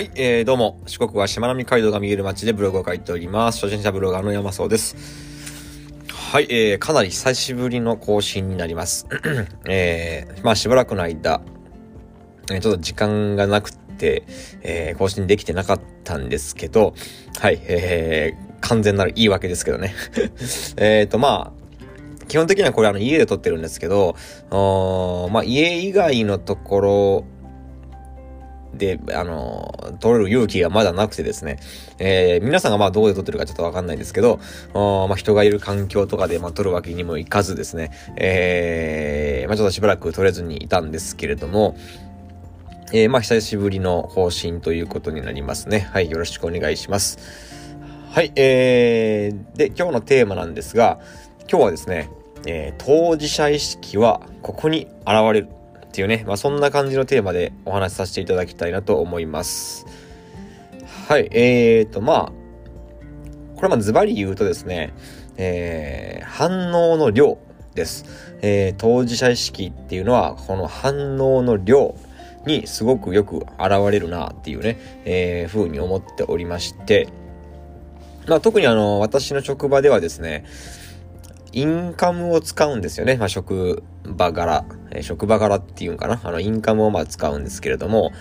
はい、えー、どうも、四国はしまなみ海道が見える街でブログを書いております。初心者ブロガーの山荘です。はい、えー、かなり久しぶりの更新になります。えー、まあしばらくの間、え、ちょっと時間がなくて、えー、更新できてなかったんですけど、はい、えー、完全なる言い訳ですけどね。えっと、まあ、基本的にはこれあの家で撮ってるんですけど、おまあ家以外のところで、あの、撮れる勇気がまだなくてですね、えー、皆さんがまあどこで撮ってるかちょっとわかんないですけど、まあ人がいる環境とかでまあ撮るわけにもいかずですね、えー、まあちょっとしばらく撮れずにいたんですけれども、えー、まあ久しぶりの更新ということになりますね。はい、よろしくお願いします。はい、えー、で、今日のテーマなんですが、今日はですね、えー、当事者意識はここに現れるっていうね、まあ、そんな感じのテーマでお話しさせていただきたいなと思います。はい、えーと、まあ、これまズバリ言うとですね、えー、反応の量です。えー、当事者意識っていうのは、この反応の量にすごくよく現れるなっていうね、えー、風に思っておりまして、まあ、特にあの、私の職場ではですね、インカムを使うんですよね。まあ、職場柄、え、職場柄っていうんかな？あの、インカムをまあ使うんですけれども、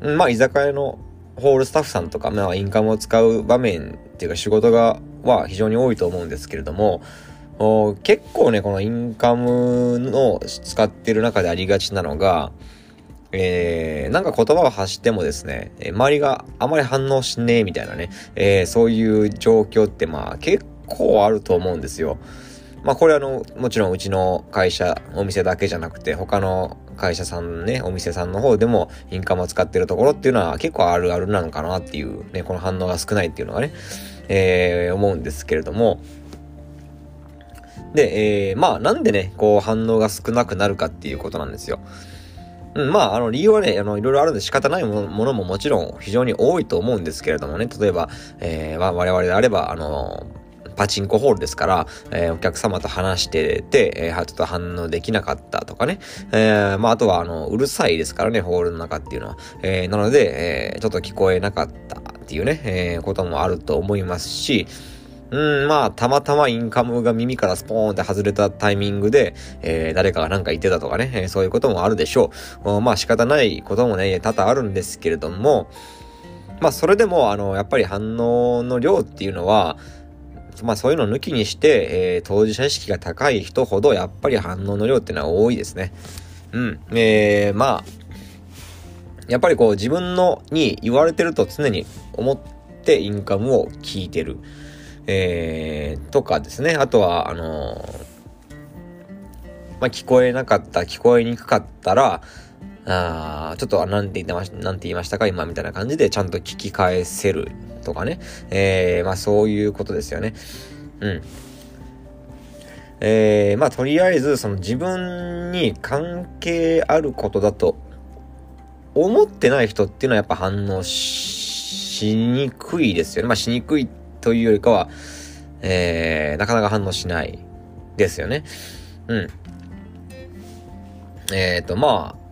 まあ、居酒屋のホールスタッフさんとか、まあ、インカムを使う場面っていうか仕事が、は非常に多いと思うんですけれども、結構ね、このインカムの使ってる中でありがちなのが、えー、なんか言葉を発してもですね、周りがあまり反応しねえみたいなね、えー、そういう状況ってまあ結構あると思うんですよ。まあこれあの、もちろんうちの会社、お店だけじゃなくて、他の会社さんね、お店さんの方でもインカムを使ってるところっていうのは結構あるあるなのかなっていうね、この反応が少ないっていうのがね、えー、思うんですけれども、で、えー、まあなんでね、こう反応が少なくなるかっていうことなんですよ。うん、まあ、あの、理由はね、あの、いろいろあるんで仕方ないものももちろん非常に多いと思うんですけれどもね、例えば、えー、まあ我々であれば、あのパチンコホールですから、えー、お客様と話してて、えー、ちょっと反応できなかったとかね。えー、まあ、あとは、あの、うるさいですからね、ホールの中っていうのは。えー、なので、えー、ちょっと聞こえなかったっていうね、えー、こともあると思いますし、うん、まあ、たまたまインカムが耳からスポーンって外れたタイミングで、えー、誰かが何か言ってたとかね、えー、そういうこともあるでしょう。まあ仕方ないこともね、多々あるんですけれども、まあそれでも、あの、やっぱり反応の量っていうのは、まあそういうのを抜きにして、えー、当事者意識が高い人ほど、やっぱり反応の量っていうのは多いですね。うん。えー、まあ、やっぱりこう自分のに言われてると常に思ってインカムを聞いてる。えー、とかですね。あとは、あのー、まあ、聞こえなかった、聞こえにくかったら、あちょっと、なんて言ってました、なんて言いましたか今みたいな感じでちゃんと聞き返せるとかね。えー、まあそういうことですよね。うん。えー、まあとりあえず、その自分に関係あることだと思ってない人っていうのはやっぱ反応しにくいですよね。まあしにくいというよりかは、えー、なかなか反応しないですよね。うん。えっ、ー、と、まあ、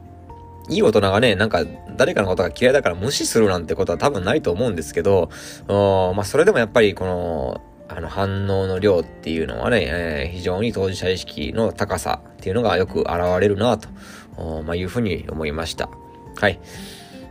いい大人がね、なんか誰かのことが嫌いだから無視するなんてことは多分ないと思うんですけど、まあそれでもやっぱりこの、あの反応の量っていうのはね、えー、非常に当事者意識の高さっていうのがよく現れるなと、まあいうふうに思いました。はい。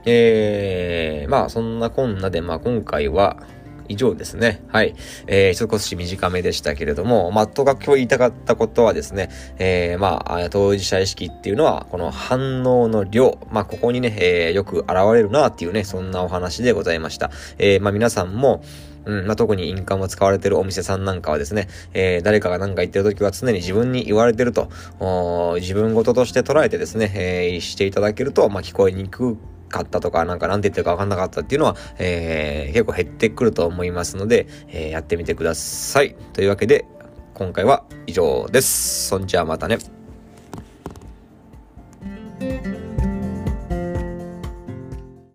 えー、まあそんなこんなで、まあ今回は、以上ですね。はい。えー、少し短めでしたけれども、まあ、とが今日言いたかったことはですね、えー、まあ、当事者意識っていうのは、この反応の量、まあ、ここにね、えー、よく現れるなっていうね、そんなお話でございました。えー、まあ、皆さんも、うん、まあ、特にインカムを使われてるお店さんなんかはですね、えー、誰かが何か言ってる時は常に自分に言われてると、お自分事として捉えてですね、えー、していただけると、まあ、聞こえにくかったとか、なんかなんて言ってるかわかんなかったっていうのは、えー、結構減ってくると思いますので、えー、やってみてください。というわけで、今回は以上です。そんじゃあまたね。